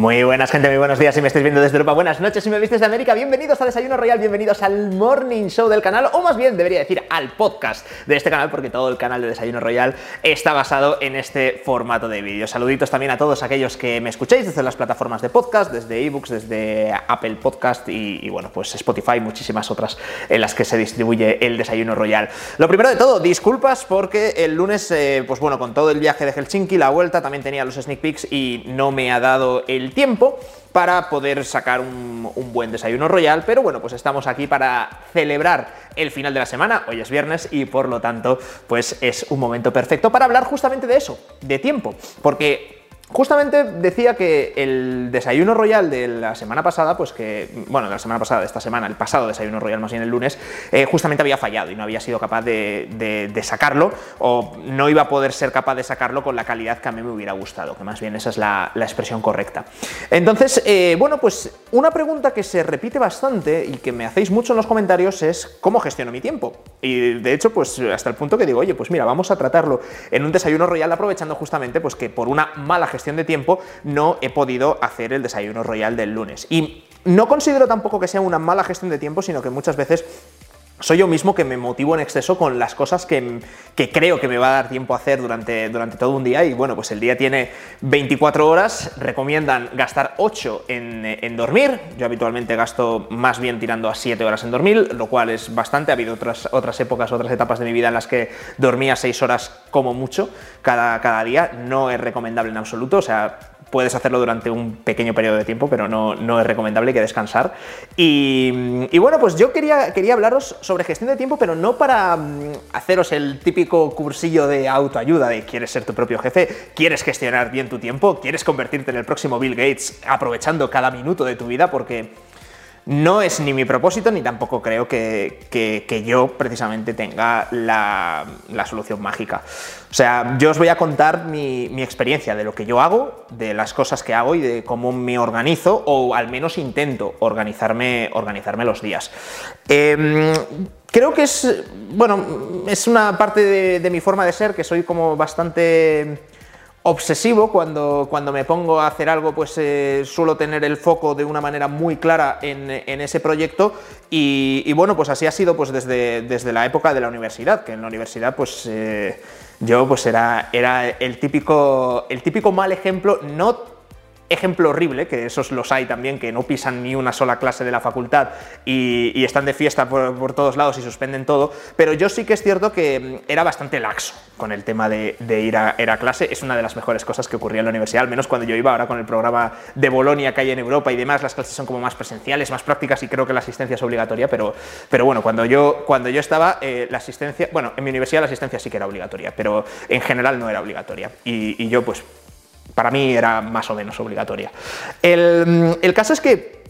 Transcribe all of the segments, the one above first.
Muy buenas gente, muy buenos días si me estáis viendo desde Europa, buenas noches si me viste desde América, bienvenidos a Desayuno Royal, bienvenidos al Morning Show del canal, o más bien debería decir al podcast de este canal, porque todo el canal de Desayuno Royal está basado en este formato de vídeo. Saluditos también a todos aquellos que me escucháis desde las plataformas de podcast, desde ebooks, desde Apple Podcast y, bueno, pues Spotify, muchísimas otras en las que se distribuye el Desayuno Royal. Lo primero de todo, disculpas porque el lunes, eh, pues bueno, con todo el viaje de Helsinki, la vuelta, también tenía los sneak peeks y no me ha dado el tiempo para poder sacar un, buen desayuno royal, pero bueno, pues estamos aquí para celebrar el final de la semana, hoy es viernes y por lo tanto pues es un momento perfecto para hablar justamente de eso, de tiempo, porque Justamente decía que el desayuno royal de la semana pasada, pues que, bueno, de la semana pasada, de esta semana, el pasado desayuno royal más bien el lunes, eh, justamente había fallado y no había sido capaz de, sacarlo o no iba a poder ser capaz de sacarlo con la calidad que a mí me hubiera gustado, que más bien esa es la, expresión correcta. Entonces, eh, bueno, pues una pregunta que se repite bastante y que me hacéis mucho en los comentarios es cómo gestiono mi tiempo. Y de hecho, pues hasta el punto que digo, oye, pues mira, vamos a tratarlo en un desayuno royal aprovechando justamente pues que por una mala gestión de tiempo no he podido hacer el desayuno royal del lunes. Y no considero tampoco que sea una mala gestión de tiempo, sino que muchas veces soy yo mismo que me motivo en exceso con las cosas que, creo que me va a dar tiempo a hacer durante, durante todo un día. Y bueno, pues el día tiene 24 horas, recomiendan gastar 8 en, dormir, yo habitualmente gasto más bien tirando a 7 horas en dormir, lo cual es bastante, ha habido otras, otras épocas, otras etapas de mi vida en las que dormía 6 horas como mucho cada, cada día, no es recomendable en absoluto, o sea, puedes hacerlo durante un pequeño periodo de tiempo, pero no, no es recomendable, que descansar. Y, bueno, pues yo quería, quería hablaros sobre gestión de tiempo, pero no para mm, haceros el típico cursillo de autoayuda de quieres ser tu propio jefe, quieres gestionar bien tu tiempo, quieres convertirte en el próximo Bill Gates aprovechando cada minuto de tu vida, porque no es ni mi propósito, ni tampoco creo que, yo precisamente tenga la, solución mágica. O sea, yo os voy a contar mi, experiencia de lo que yo hago, de las cosas que hago y de cómo me organizo, o al menos intento organizarme, organizarme los días. Em, creo que es, bueno, es una parte de mi forma de ser, que soy como bastante obsesivo cuando, cuando me pongo a hacer algo pues eh, suelo tener el foco de una manera muy clara en, ese proyecto y, bueno pues así ha sido pues desde, desde la época de la universidad que en la universidad pues eh, yo pues era, era el, típico, el típico mal ejemplo no ejemplo horrible, que esos los hay también, que no pisan ni una sola clase de la facultad y, están de fiesta por, todos lados y suspenden todo, pero yo sí que es cierto que mm, era bastante laxo con el tema de, ir, a, clase, es una de las mejores cosas que ocurría en la universidad, al menos cuando yo iba ahora con el programa de Bolonia que hay en Europa y demás, las clases son como más presenciales, más prácticas y creo que la asistencia es obligatoria, pero, pero bueno, cuando yo, cuando yo estaba, eh, la asistencia, bueno, en mi universidad la asistencia sí que era obligatoria, pero en general no era obligatoria. Y, y yo pues para mí era más o menos obligatoria. El, el caso es que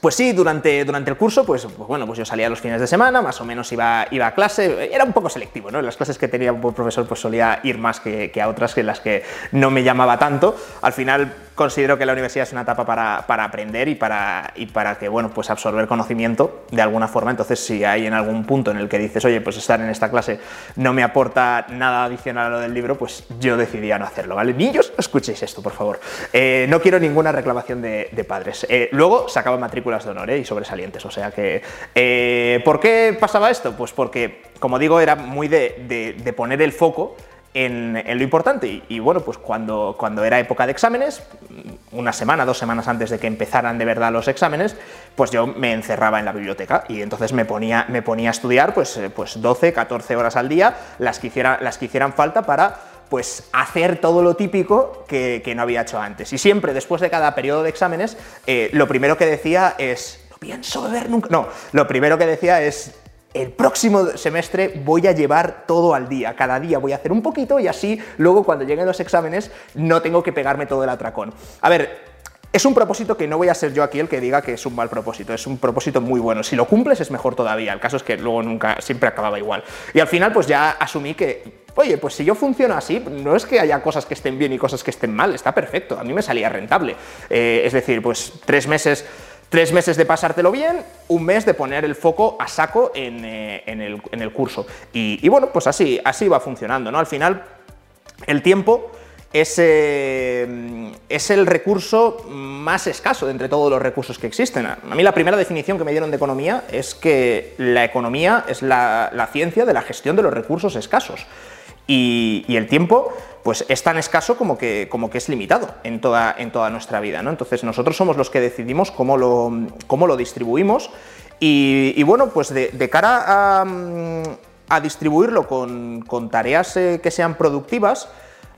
pues sí, durante, durante el curso, pues, pues, bueno, pues yo salía los fines de semana, más o menos iba, iba a clase, era un poco selectivo, ¿no? En las clases que tenía un profesor, pues solía ir más que, que, a otras que las que no me llamaba tanto. Al final considero que la universidad es una etapa para, para aprender y para, y para que, bueno, pues absorber conocimiento de alguna forma. Entonces, si hay en algún punto en el que dices, oye, pues estar en esta clase no me aporta nada adicional a lo del libro, pues yo decidía no hacerlo, ¿vale? Niños, escuchéis esto, por favor. Eh, no quiero ninguna reclamación de, de padres. Eh, luego sacaba matrícula de honor ¿eh? y sobresalientes. O sea que, eh, ¿por qué pasaba esto? Pues porque, como digo, era muy de, poner el foco en, lo importante. Y, bueno, pues cuando, cuando era época de exámenes, una semana, dos semanas antes de que empezaran de verdad los exámenes, pues yo me encerraba en la biblioteca y entonces me ponía, me ponía a estudiar pues, eh, pues 12, 14 horas al día, las que, las que hicieran falta para pues hacer todo lo típico que, no había hecho antes. Y siempre, después de cada periodo de exámenes, eh, lo primero que decía es, no pienso beber nunca. No, lo primero que decía es, el próximo semestre voy a llevar todo al día, cada día voy a hacer un poquito y así luego cuando lleguen los exámenes no tengo que pegarme todo el atracón. A ver, es un propósito que no voy a ser yo aquí el que diga que es un mal propósito, es un propósito muy bueno. Si lo cumples es mejor todavía, el caso es que luego nunca, siempre acababa igual. Y al final pues ya asumí que, oye, pues si yo funciono así, no es que haya cosas que estén bien y cosas que estén mal, está perfecto, a mí me salía rentable. Eh, es decir, pues tres meses... Tres meses de pasártelo bien, un mes de poner el foco a saco en, eh, el, curso. Y, y, bueno, pues así, así va funcionando, ¿no? Al final, el tiempo es, eh, es, el recurso más escaso de entre todos los recursos que existen. A mí la primera definición que me dieron de economía es que la economía es la, ciencia de la gestión de los recursos escasos. Y, el tiempo pues es tan escaso como que, como que es limitado en toda, en toda nuestra vida. ¿no? Entonces nosotros somos los que decidimos cómo lo, cómo lo distribuimos y, bueno, pues de, cara a, distribuirlo con, tareas eh, que sean productivas,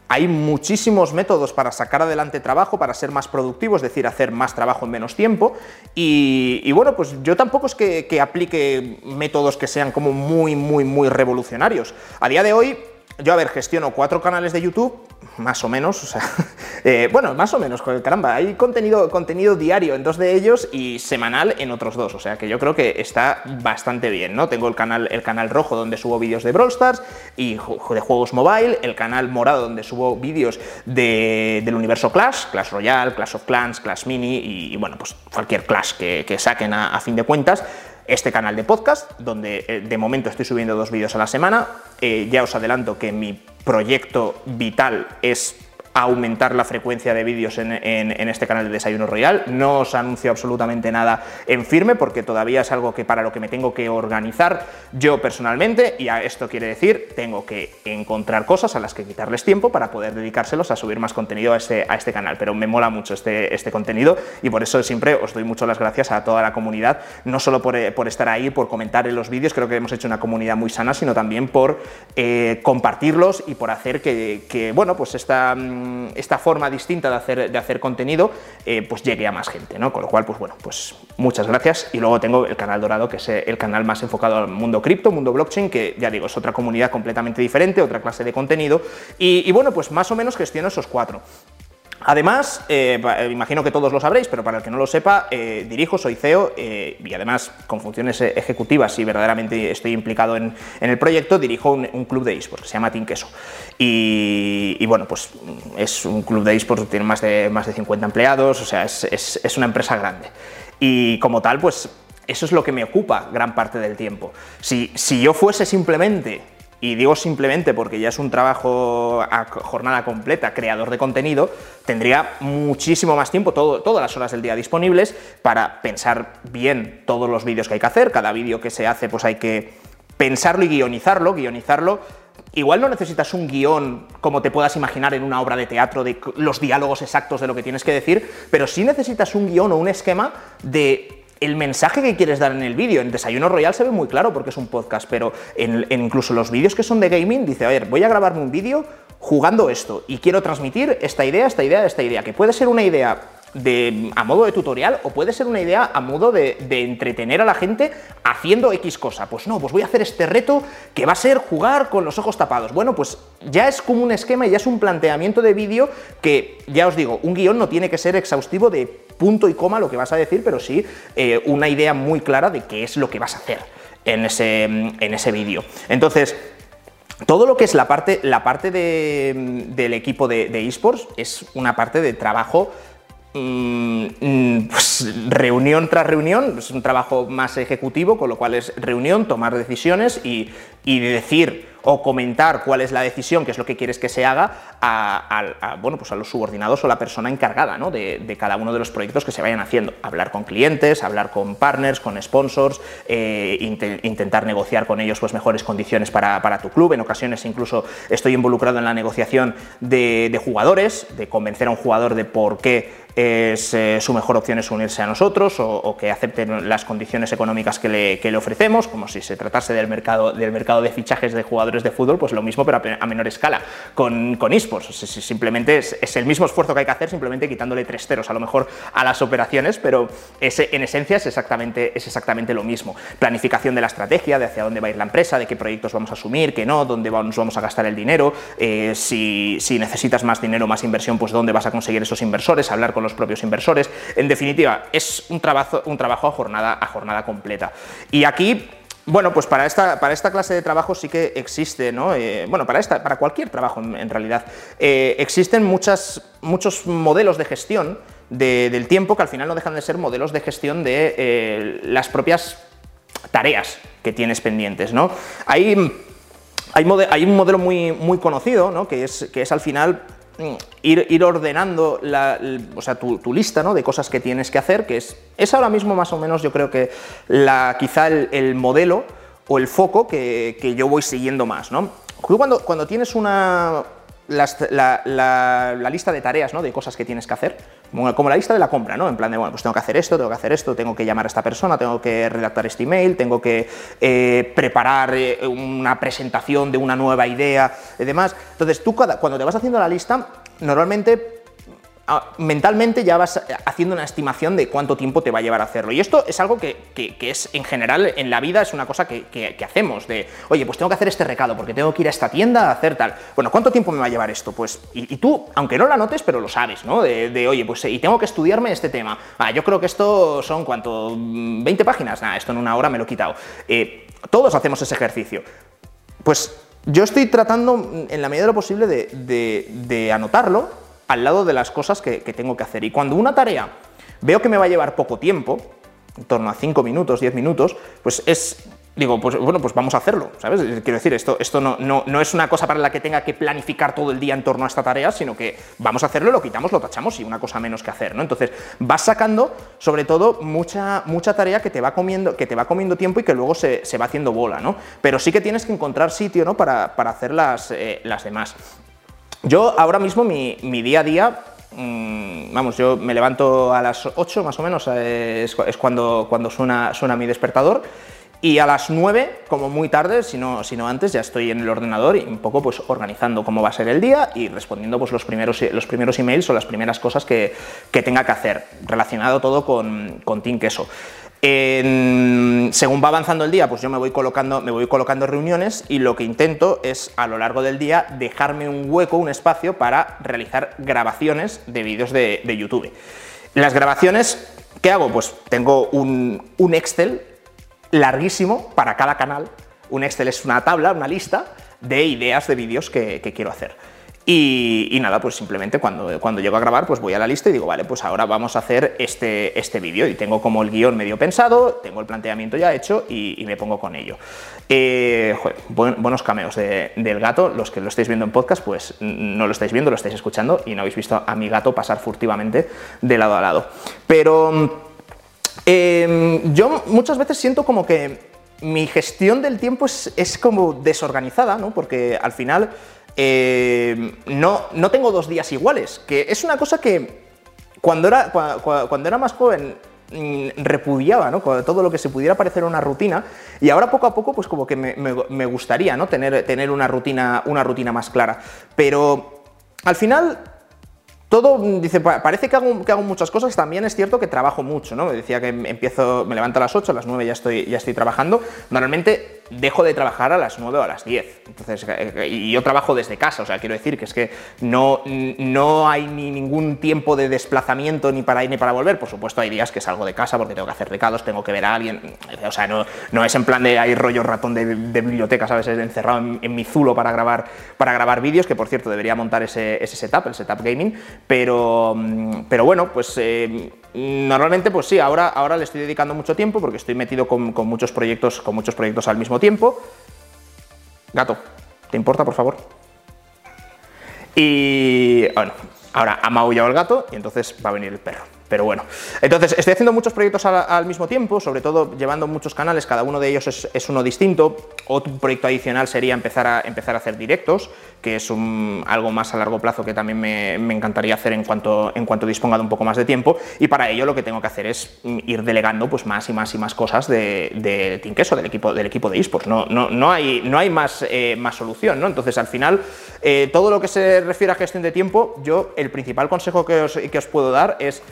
hay muchísimos métodos para sacar adelante trabajo, para ser más productivo, es decir, hacer más trabajo en menos tiempo. Y, bueno, pues yo tampoco es que aplique métodos que sean como muy, muy, muy revolucionarios. A día de hoy, yo, a ver, gestiono cuatro canales de YouTube, más o menos, o sea, eh, bueno, más o menos, caramba, hay contenido, contenido diario en dos de ellos y semanal en otros dos, o sea que yo creo que está bastante bien, ¿no? Tengo el canal, el canal rojo donde subo vídeos de Brawl Stars y de juegos mobile, el canal morado donde subo vídeos del universo Clash, Clash Royale, Clash of Clans, Clash Mini y, bueno, pues cualquier Clash que, saquen a fin de cuentas este canal de podcast, donde eh, de momento estoy subiendo dos vídeos a la semana. Eh, ya os adelanto que mi proyecto vital es aumentar la frecuencia de vídeos en, este canal de Desayuno Royal. No os anuncio absolutamente nada en firme porque todavía es algo que para lo que me tengo que organizar yo personalmente y a esto quiere decir tengo que encontrar cosas a las que quitarles tiempo para poder dedicárselos a subir más contenido a este, a este canal. Pero me mola mucho este, este contenido y por eso siempre os doy mucho las gracias a toda la comunidad, no solo por, por estar ahí, por comentar en los vídeos, creo que hemos hecho una comunidad muy sana, sino también por eh, compartirlos y por hacer que, que bueno, pues esta mm, esta forma distinta de hacer, de hacer contenido eh, pues llegue a más gente, ¿no? Con lo cual, pues bueno, pues muchas gracias. Y luego tengo el canal dorado, que es el canal más enfocado al mundo cripto, mundo blockchain, que ya digo, es otra comunidad completamente diferente, otra clase de contenido. Y, y bueno, pues más o menos gestiono esos cuatro. Además, eh, eh, imagino que todos lo sabréis, pero para el que no lo sepa, eh, dirijo, soy CEO y además con funciones ejecutivas y verdaderamente estoy implicado en, el proyecto, dirijo un, club de esports que se llama Team Queso. Y, bueno, pues es un club de esports tiene más de, más de 50 empleados, o sea, es, una empresa grande. Y como tal, pues eso es lo que me ocupa gran parte del tiempo. Si, si yo fuese simplemente y digo simplemente porque ya es un trabajo a jornada completa, creador de contenido, tendría muchísimo más tiempo, todas las horas del día disponibles para pensar bien todos los vídeos que hay que hacer. Cada vídeo que se hace, pues hay que pensarlo y guionizarlo, guionizarlo. Igual no necesitas un guion como te puedas imaginar en una obra de teatro de los diálogos exactos de lo que tienes que decir, pero sí necesitas un guion o un esquema de el mensaje que quieres dar en el vídeo. En Desayuno Royal se ve muy claro porque es un podcast, pero incluso los vídeos que son de gaming, dice, a ver, voy a grabarme un vídeo jugando esto y quiero transmitir esta idea, esta idea, esta idea, que puede ser una idea a modo de tutorial o puede ser una idea a modo de, entretener a la gente haciendo X cosa. Pues no, pues voy a hacer este reto que va a ser jugar con los ojos tapados. Bueno, pues ya es como un esquema y ya es un planteamiento de vídeo que, ya os digo, un guion no tiene que ser exhaustivo de punto y coma lo que vas a decir, pero sí eh, una idea muy clara de qué es lo que vas a hacer en ese, en ese vídeo. Entonces, todo lo que es la parte, la parte del equipo de, esports es una parte de trabajo pues, reunión tras reunión, es un trabajo más ejecutivo, con lo cual es reunión, tomar decisiones y, y decir o comentar cuál es la decisión, qué es lo que quieres que se haga, a, bueno, pues a los subordinados o la persona encargada de, cada uno de los proyectos que se vayan haciendo. Hablar con clientes, hablar con partners, con sponsors, eh, intentar negociar con ellos pues, mejores condiciones para, tu club. En ocasiones incluso estoy involucrado en la negociación de jugadores, de convencer a un jugador de por qué es, eh, su mejor opción es unirse a nosotros o, que acepten las condiciones económicas que le, ofrecemos, como si se tratase del mercado, del mercado de fichajes de jugadores de fútbol, pues lo mismo, pero a, menor escala, con, con esports. simplemente es, el mismo esfuerzo que hay que hacer, simplemente quitándole tres ceros a lo mejor a las operaciones, pero en esencia es exactamente, es exactamente lo mismo. Planificación de la estrategia, de hacia dónde va a ir la empresa, de qué proyectos vamos a asumir, qué no, dónde nos vamos a gastar el dinero, eh, si, si necesitas más dinero, más inversión, pues dónde vas a conseguir esos inversores, hablar con los propios inversores. En definitiva, es un trabajo, un trabajo a, jornada, a jornada completa. Y aquí bueno, pues para esta, para esta clase de trabajo sí que existe, ¿no? Eh, bueno, para, esta, para cualquier trabajo en, realidad, eh, existen muchos modelos de gestión del tiempo que al final no dejan de ser modelos de gestión de eh, las propias tareas que tienes pendientes, ¿no? Hay, hay, un modelo muy, muy conocido, ¿no? que, es, que es al final ir, ir ordenando o sea, tu, lista ¿no? de cosas que tienes que hacer, que es, es ahora mismo más o menos yo creo que la, quizá el, modelo o el foco que, que, yo voy siguiendo más. ¿no? Cuando, cuando tienes una, la, lista de tareas, ¿no? De cosas que tienes que hacer, como, la lista de la compra, ¿no? En plan de, bueno, pues tengo que hacer esto, tengo que hacer esto, tengo que llamar a esta persona, tengo que redactar este email, tengo que eh, preparar eh, una presentación de una nueva idea y demás. Entonces, tú cuando te vas haciendo la lista, normalmente mentalmente ya vas haciendo una estimación de cuánto tiempo te va a llevar a hacerlo. Y esto es algo que, es en general en la vida es una cosa que, hacemos, de, oye, pues tengo que hacer este recado porque tengo que ir a esta tienda a hacer tal. Bueno, ¿cuánto tiempo me va a llevar esto? Pues, y, tú, aunque no la notes, pero lo sabes, ¿no? De, oye, pues y tengo que estudiarme este tema. Ah, yo creo que esto son, ¿cuánto? ¿20 páginas? Nada, esto en una hora me lo he quitado. Eh, todos hacemos ese ejercicio. Pues yo estoy tratando, en la medida de lo posible, de anotarlo al lado de las cosas que, tengo que hacer. Y cuando una tarea veo que me va a llevar poco tiempo, en torno a 5 minutos, 10 minutos, pues es digo, pues bueno, pues vamos a hacerlo, ¿sabes? Quiero decir, esto, esto no, no, es una cosa para la que tenga que planificar todo el día en torno a esta tarea, sino que vamos a hacerlo, lo quitamos, lo tachamos y una cosa menos que hacer, ¿no? Entonces, vas sacando, sobre todo, mucha, mucha tarea que te va comiendo, que te va comiendo tiempo y que luego se, va haciendo bola, ¿no? Pero sí que tienes que encontrar sitio, ¿no? Para, hacer las, eh, las demás. Yo ahora mismo mi, día a día, mm, vamos, yo me levanto a las 8 más o menos, es, cuando, cuando suena, suena mi despertador. Y a las 9, como muy tarde, si no, antes, ya estoy en el ordenador y un poco pues organizando cómo va a ser el día y respondiendo pues los primeros, los primeros emails o las primeras cosas que, tenga que hacer, relacionado todo con, con Team Queso según va avanzando el día, pues yo me voy, colocando, me voy colocando reuniones y lo que intento es a lo largo del día dejarme un hueco, un espacio para realizar grabaciones de vídeos de, YouTube. Las grabaciones, ¿qué hago? Pues tengo un, Excel larguísimo para cada canal. Un Excel es una tabla, una lista de ideas de vídeos que quiero hacer. Y, nada, pues simplemente cuando, cuando llego a grabar, pues voy a la lista y digo, vale, pues ahora vamos a hacer este, este vídeo. Y tengo como el guion medio pensado, tengo el planteamiento ya hecho y, me pongo con ello. Eh, buenos cameos del gato. Los que lo estáis viendo en podcast, pues no lo estáis viendo, lo estáis escuchando y no habéis visto a mi gato pasar furtivamente de lado a lado. Pero em, yo muchas veces siento como que mi gestión del tiempo es, es como desorganizada, ¿no? Porque al final eh, no, no tengo dos días iguales, que es una cosa que cuando era, cuando, era más joven mm, repudiaba ¿no? todo lo que se pudiera parecer una rutina y ahora poco a poco pues como que me, gustaría ¿no? tener, tener una, rutina, una rutina más clara. Pero al final todo, dice, parece que hago, que hago, muchas cosas, también es cierto que trabajo mucho, ¿no? Me decía que empiezo, me levanto a las 8, a las 9 ya estoy, ya estoy trabajando. Normalmente dejo de trabajar a las 9 o a las 10. Entonces, eh, y yo trabajo desde casa, o sea, quiero decir que es que no, no hay ni ningún tiempo de desplazamiento ni para ir ni para volver. Por supuesto, hay días que salgo de casa porque tengo que hacer recados, tengo que ver a alguien. O sea, no, no es en plan de hay rollo ratón de, biblioteca, ¿sabes? encerrado en, mi zulo para grabar, para grabar vídeos, que por cierto debería montar ese, ese setup, el setup gaming. Pero, pero bueno, pues eh, Normalmente, pues sí, ahora, ahora le estoy dedicando mucho tiempo porque estoy metido con, muchos proyectos, con muchos proyectos al mismo tiempo. Gato, ¿te importa, por favor? Y bueno, ahora ha maullado el gato y entonces va a venir el perro. Pero bueno, entonces estoy haciendo muchos proyectos al, mismo tiempo, sobre todo llevando muchos canales, cada uno de ellos es, uno distinto. Otro proyecto adicional sería empezar a, empezar a hacer directos, que es un, algo más a largo plazo que también me, encantaría hacer en cuanto, en cuanto disponga de un poco más de tiempo. Y para ello lo que tengo que hacer es ir delegando pues, más y más y más cosas de, de Queso, del equipo, del equipo de esports. No, no, no hay, no hay más, eh, más solución. ¿no? Entonces al final, eh, todo lo que se refiere a gestión de tiempo, yo el principal consejo que os, que os puedo dar es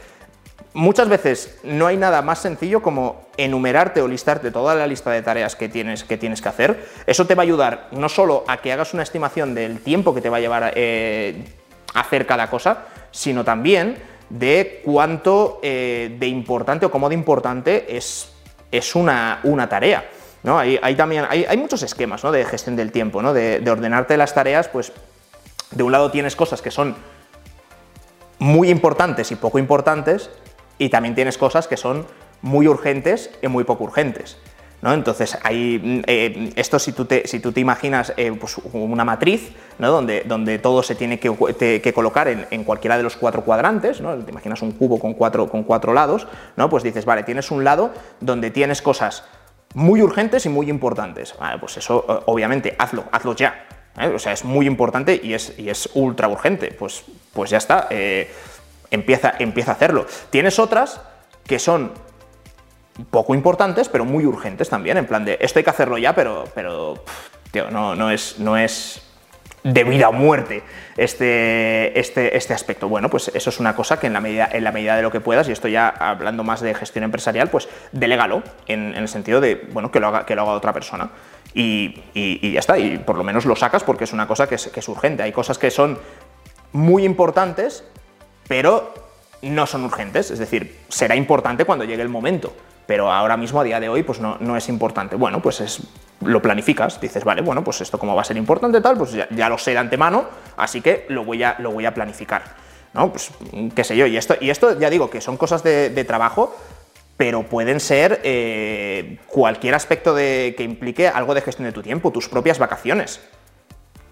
Muchas veces no hay nada más sencillo como enumerarte o listarte toda la lista de tareas que tienes que, tienes que hacer. Eso te va a ayudar no solo a que hagas una estimación del tiempo que te va a llevar eh, hacer cada cosa, sino también de cuánto eh, de importante o cómo de importante es, una, tarea. Hay, también, hay, muchos esquemas de gestión del tiempo, ¿no? de, de ordenarte las tareas, pues de un lado tienes cosas que son muy importantes y poco importantes, y también tienes cosas que son muy urgentes y muy poco urgentes. ¿no? Entonces, hay, mm, eh, esto si tú te, si tú te imaginas eh, pues, una matriz ¿no? donde, donde todo se tiene que, colocar en, cualquiera de los cuatro cuadrantes, ¿no? te imaginas un cubo con cuatro, con cuatro lados, ¿no? pues dices, vale, tienes un lado donde tienes cosas muy urgentes y muy importantes. Vale, pues eso, obviamente, hazlo, hazlo ya. O sea, es muy importante y es, y es ultra urgente. Pues, pues ya está, empieza, empieza a hacerlo. Tienes otras que son poco importantes, pero muy urgentes también, en plan de, esto hay que hacerlo ya, pero, pero tío, no, no, es, no es de vida o muerte este, este, este aspecto. Bueno, pues eso es una cosa que en la, medida, en la medida de lo que puedas, y esto ya hablando más de gestión empresarial, pues delégalo, en, en el sentido de, bueno, que lo haga, que lo haga otra persona. Y, y, ya está, y por lo menos lo sacas porque es una cosa que es, que es urgente. Hay cosas que son muy importantes, pero no son urgentes, es decir, será importante cuando llegue el momento pero ahora mismo, a día de hoy, pues no, no es importante. Bueno, pues es, lo planificas, dices, vale, bueno, pues esto como va a ser importante tal, pues ya, lo sé de antemano, así que lo voy a, lo voy a planificar. ¿no? Pues qué sé yo, y esto, y esto ya digo que son cosas de, trabajo, pero pueden ser eh, cualquier aspecto de, que implique algo de gestión de tu tiempo, tus propias vacaciones.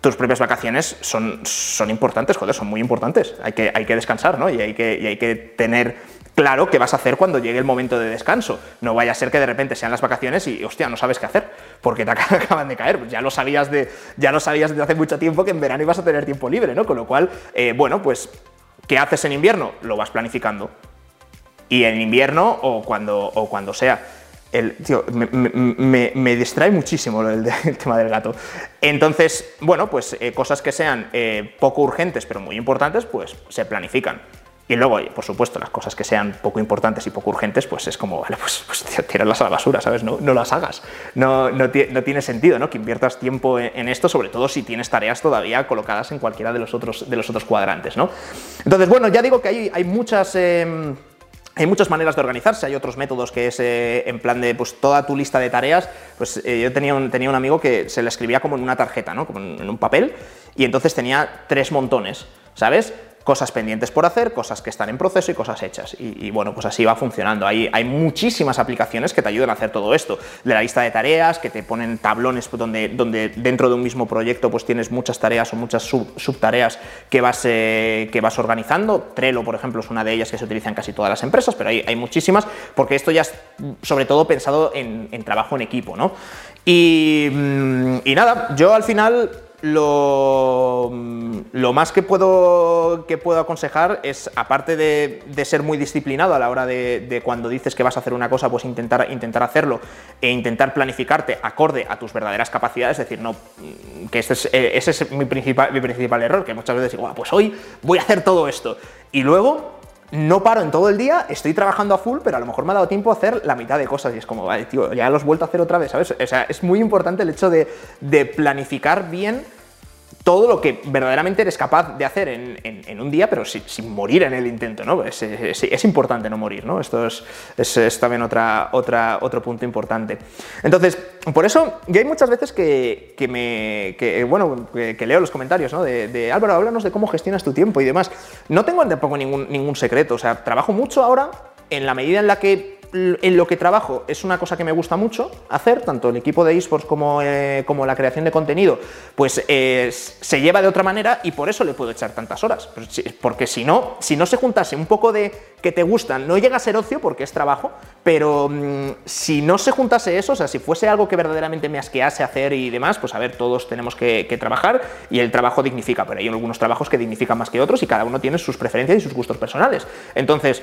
Tus propias vacaciones son, son importantes, joder, son muy importantes. Hay que, hay que descansar, ¿no? Y hay que, y hay que tener claro qué vas a hacer cuando llegue el momento de descanso. No vaya a ser que de repente sean las vacaciones y, hostia, no sabes qué hacer, porque te acaban de caer. Ya lo sabías de, ya lo sabías desde hace mucho tiempo que en verano ibas a tener tiempo libre, ¿no? Con lo cual, eh, bueno, pues, ¿qué haces en invierno? Lo vas planificando. Y en invierno o cuando, o cuando sea. El, tío, me, distrae muchísimo el, tema del gato. Entonces, bueno, pues eh, cosas que sean eh, poco urgentes pero muy importantes, pues se planifican. Y luego, por supuesto, las cosas que sean poco importantes y poco urgentes, pues es como, vale, pues, pues tírarlas a la basura, ¿sabes? No, no las hagas. No, no, tiene sentido, ¿no? Que inviertas tiempo en, esto, sobre todo si tienes tareas todavía colocadas en cualquiera de los otros, de los otros cuadrantes, ¿no? Entonces, bueno, ya digo que hay, hay muchas... Em, hay muchas maneras de organizarse, hay otros métodos que es eh, en plan de pues toda tu lista de tareas, pues eh, yo tenía un, tenía un amigo que se le escribía como en una tarjeta, ¿no? Como en un papel, y entonces tenía tres montones, ¿sabes? Cosas pendientes por hacer, cosas que están en proceso y cosas hechas. Y, bueno, pues así va funcionando. Hay, hay muchísimas aplicaciones que te ayudan a hacer todo esto. De la lista de tareas, que te ponen tablones donde, donde dentro de un mismo proyecto pues tienes muchas tareas o muchas subtareas que vas, eh, que vas organizando. Trello, por ejemplo, es una de ellas que se utiliza en casi todas las empresas, pero hay, hay muchísimas, porque esto ya es sobre todo pensado en, trabajo en equipo, ¿no? Y, mm, y nada, yo al final lo, lo, más que puedo, que puedo aconsejar es, aparte de, ser muy disciplinado a la hora de, cuando dices que vas a hacer una cosa, pues intentar, intentar hacerlo e intentar planificarte acorde a tus verdaderas capacidades, es decir, no, que ese es, eh, ese es mi, principal, mi principal error, que muchas veces digo, pues hoy voy a hacer todo esto. Y luego no paro en todo el día, estoy trabajando a full, pero a lo mejor me ha dado tiempo a hacer la mitad de cosas y es como, vale, tío, ya los he vuelto a hacer otra vez, ¿sabes? O sea, es muy importante el hecho de, de planificar bien todo lo que verdaderamente eres capaz de hacer en, un día, pero sin, morir en el intento, ¿no? Es, es, importante no morir, ¿no? Esto es, también otra, otra, otro punto importante. Entonces, por eso, yo hay muchas veces que, me, bueno, que, leo los comentarios, ¿no? De, de, Álvaro, háblanos de cómo gestionas tu tiempo y demás. No tengo tampoco ningún, ningún secreto, o sea, trabajo mucho ahora en la medida en la que en lo que trabajo es una cosa que me gusta mucho hacer, tanto el equipo de esports como, eh, como la creación de contenido, pues eh, se lleva de otra manera y por eso le puedo echar tantas horas. Porque si no, si no se juntase un poco de que te gustan, no llega a ser ocio porque es trabajo, pero mm, si no se juntase eso, o sea, si fuese algo que verdaderamente me asquease hacer y demás, pues a ver, todos tenemos que, que trabajar y el trabajo dignifica, pero hay algunos trabajos que dignifican más que otros y cada uno tiene sus preferencias y sus gustos personales. Entonces,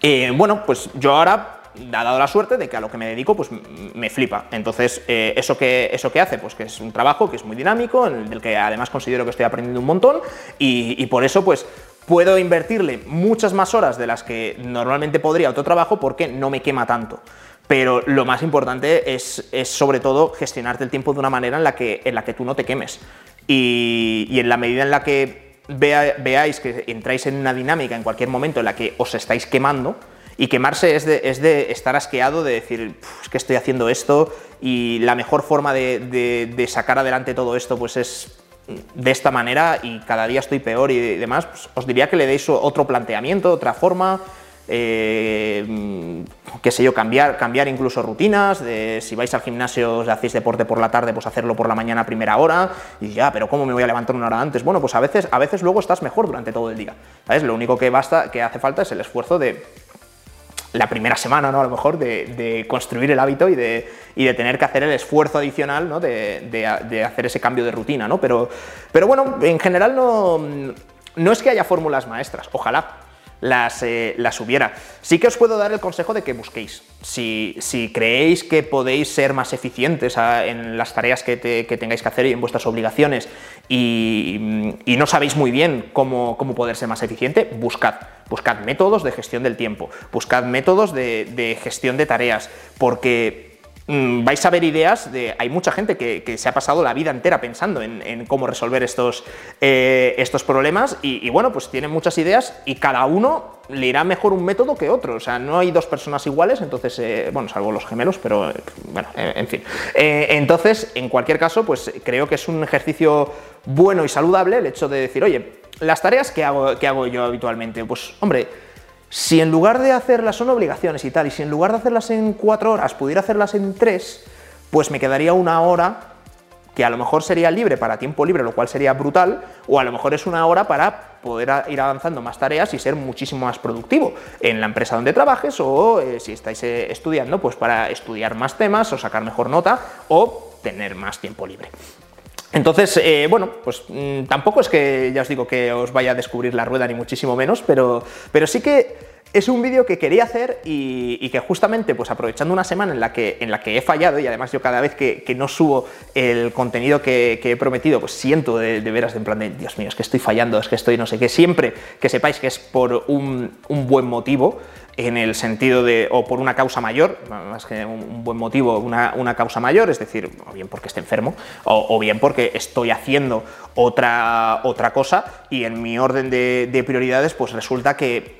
eh, bueno, pues yo ahora ha dado la suerte de que a lo que me dedico pues me flipa. Entonces, eh, ¿eso, que, ¿eso que hace? Pues que es un trabajo que es muy dinámico, en el del que además considero que estoy aprendiendo un montón y, por eso pues puedo invertirle muchas más horas de las que normalmente podría otro trabajo porque no me quema tanto. Pero lo más importante es, es, sobre todo gestionarte el tiempo de una manera en la que, en la que tú no te quemes. Y, y en la medida en la que veáis que entráis en una dinámica en cualquier momento en la que os estáis quemando, y quemarse es de, es de estar asqueado, de decir, es que estoy haciendo esto y la mejor forma de, sacar adelante todo esto pues es de esta manera y cada día estoy peor y demás, pues os diría que le deis otro planteamiento, otra forma, eh, qué sé yo, cambiar, cambiar incluso rutinas, de si vais al gimnasio, hacéis deporte por la tarde, pues hacerlo por la mañana a primera hora, y ya, pero ¿cómo me voy a levantar una hora antes? Bueno, pues a veces, a veces luego estás mejor durante todo el día, ¿sabes? Lo único que basta, que hace falta es el esfuerzo de la primera semana, ¿no? A lo mejor, de, construir el hábito y de, de, tener que hacer el esfuerzo adicional, ¿no? De, hacer ese cambio de rutina, ¿no? Pero, pero bueno, en general no, no es que haya fórmulas maestras, ojalá, las, eh, las, hubiera. Sí que os puedo dar el consejo de que busquéis. Si, si creéis que podéis ser más eficientes ah, en las tareas que, tengáis que hacer y en vuestras obligaciones y, no sabéis muy bien cómo, cómo, poder ser más eficiente, buscad. Buscad métodos de gestión del tiempo, buscad métodos de, de gestión de tareas, porque vais a ver ideas de... Hay mucha gente que, se ha pasado la vida entera pensando en, cómo resolver estos, eh, estos problemas y, bueno, pues tienen muchas ideas y cada uno le irá mejor un método que otro. O sea, no hay dos personas iguales, entonces, eh, bueno, salvo los gemelos, pero bueno, en fin. Eh, entonces, en cualquier caso, pues creo que es un ejercicio bueno y saludable el hecho de decir, oye, las tareas que hago, que hago yo habitualmente, pues hombre, si en lugar de hacerlas son obligaciones y tal, y si en lugar de hacerlas en cuatro horas pudiera hacerlas en tres, pues me quedaría una hora que a lo mejor sería libre para tiempo libre, lo cual sería brutal, o a lo mejor es una hora para poder ir avanzando más tareas y ser muchísimo más productivo en la empresa donde trabajes o eh, si estáis eh, estudiando, pues para estudiar más temas o sacar mejor nota o tener más tiempo libre. Entonces, eh, bueno, pues mm, tampoco es que ya os digo que os vaya a descubrir la rueda ni muchísimo menos, pero, pero sí que es un vídeo que quería hacer y, que justamente, pues aprovechando una semana en la que, en la que he fallado y además yo cada vez que, no subo el contenido que, he prometido, pues siento de, veras de en plan de, Dios mío, es que estoy fallando, es que estoy no sé qué, siempre que sepáis que es por un, buen motivo, en el sentido de, o por una causa mayor, más que un buen motivo, una, una causa mayor, es decir, o bien porque esté enfermo, o, bien porque estoy haciendo otra, otra cosa y en mi orden de, de prioridades, pues resulta que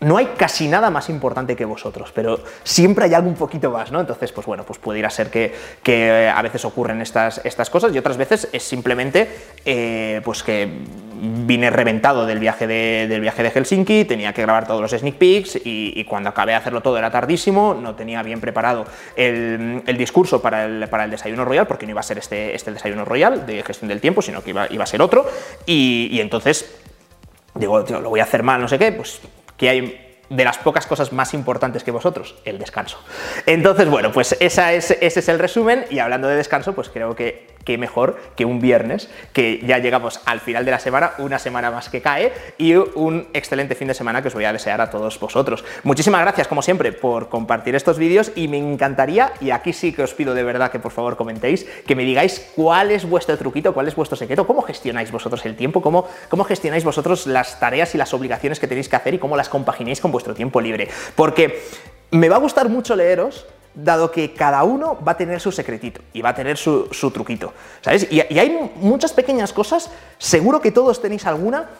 no hay casi nada más importante que vosotros, pero siempre hay algo un poquito más, ¿no? Entonces, pues bueno, pues puede ir a ser que, que a veces ocurren estas, estas cosas y otras veces es simplemente eh, pues que vine reventado del viaje de, del viaje de Helsinki, tenía que grabar todos los sneak peeks y, cuando acabé de hacerlo todo era tardísimo, no tenía bien preparado el, discurso para el, para el, desayuno royal, porque no iba a ser este, este desayuno royal de gestión del tiempo, sino que iba, iba a ser otro, y, y entonces digo, tío, lo voy a hacer mal, no sé qué, pues que hay de las pocas cosas más importantes que vosotros, el descanso. Entonces, bueno, pues esa es, ese es el resumen y hablando de descanso, pues creo que qué mejor que un viernes, que ya llegamos al final de la semana, una semana más que cae y un excelente fin de semana que os voy a desear a todos vosotros. Muchísimas gracias, como siempre, por compartir estos vídeos y me encantaría, y aquí sí que os pido de verdad que por favor comentéis, que me digáis cuál es vuestro truquito, cuál es vuestro secreto, cómo gestionáis vosotros el tiempo, cómo, cómo gestionáis vosotros las tareas y las obligaciones que tenéis que hacer y cómo las compaginéis con vuestro tiempo libre. Porque me va a gustar mucho leeros dado que cada uno va a tener su secretito y va a tener su, truquito, ¿sabes? Y, hay muchas pequeñas cosas, seguro que todos tenéis alguna,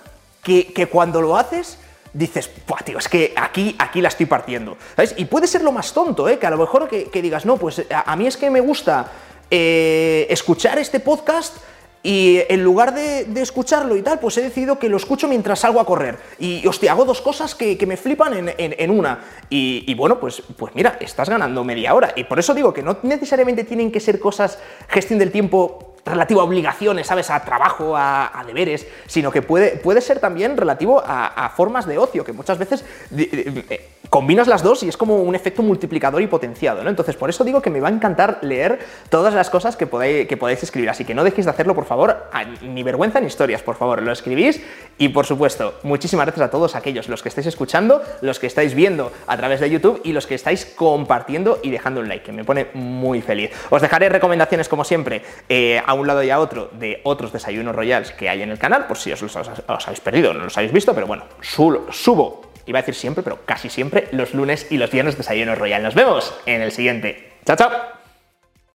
que, cuando lo haces dices, tío, es que aquí, aquí la estoy partiendo, ¿sabes? Y puede ser lo más tonto, ¿eh? Que a lo mejor que, digas, no, pues a, mí es que me gusta eh, escuchar este podcast y en lugar de, escucharlo y tal, pues he decidido que lo escucho mientras salgo a correr. Y, hostia, hago dos cosas que, me flipan en, una. Y, bueno, pues, pues mira, estás ganando media hora. Y por eso digo que no necesariamente tienen que ser cosas gestión del tiempo relativo a obligaciones, ¿sabes? A trabajo, a, deberes, sino que puede, puede ser también relativo a, formas de ocio, que muchas veces eh, combinas las dos y es como un efecto multiplicador y potenciado, ¿no? Entonces, por eso digo que me va a encantar leer todas las cosas que podáis, que podáis escribir, así que no dejéis de hacerlo, por favor, ni vergüenza ni historias, por favor, lo escribís y, por supuesto, muchísimas gracias a todos aquellos, los que estáis escuchando, los que estáis viendo a través de YouTube y los que estáis compartiendo y dejando un like, que me pone muy feliz. Os dejaré recomendaciones, como siempre, eh, a un lado y a otro de otros desayunos royals que hay en el canal, por si os los, habéis perdido, no los habéis visto, pero bueno, subo iba a decir siempre, pero casi siempre, los lunes y los viernes Desayuno Royal. Nos vemos en el siguiente. ¡Chao, chao!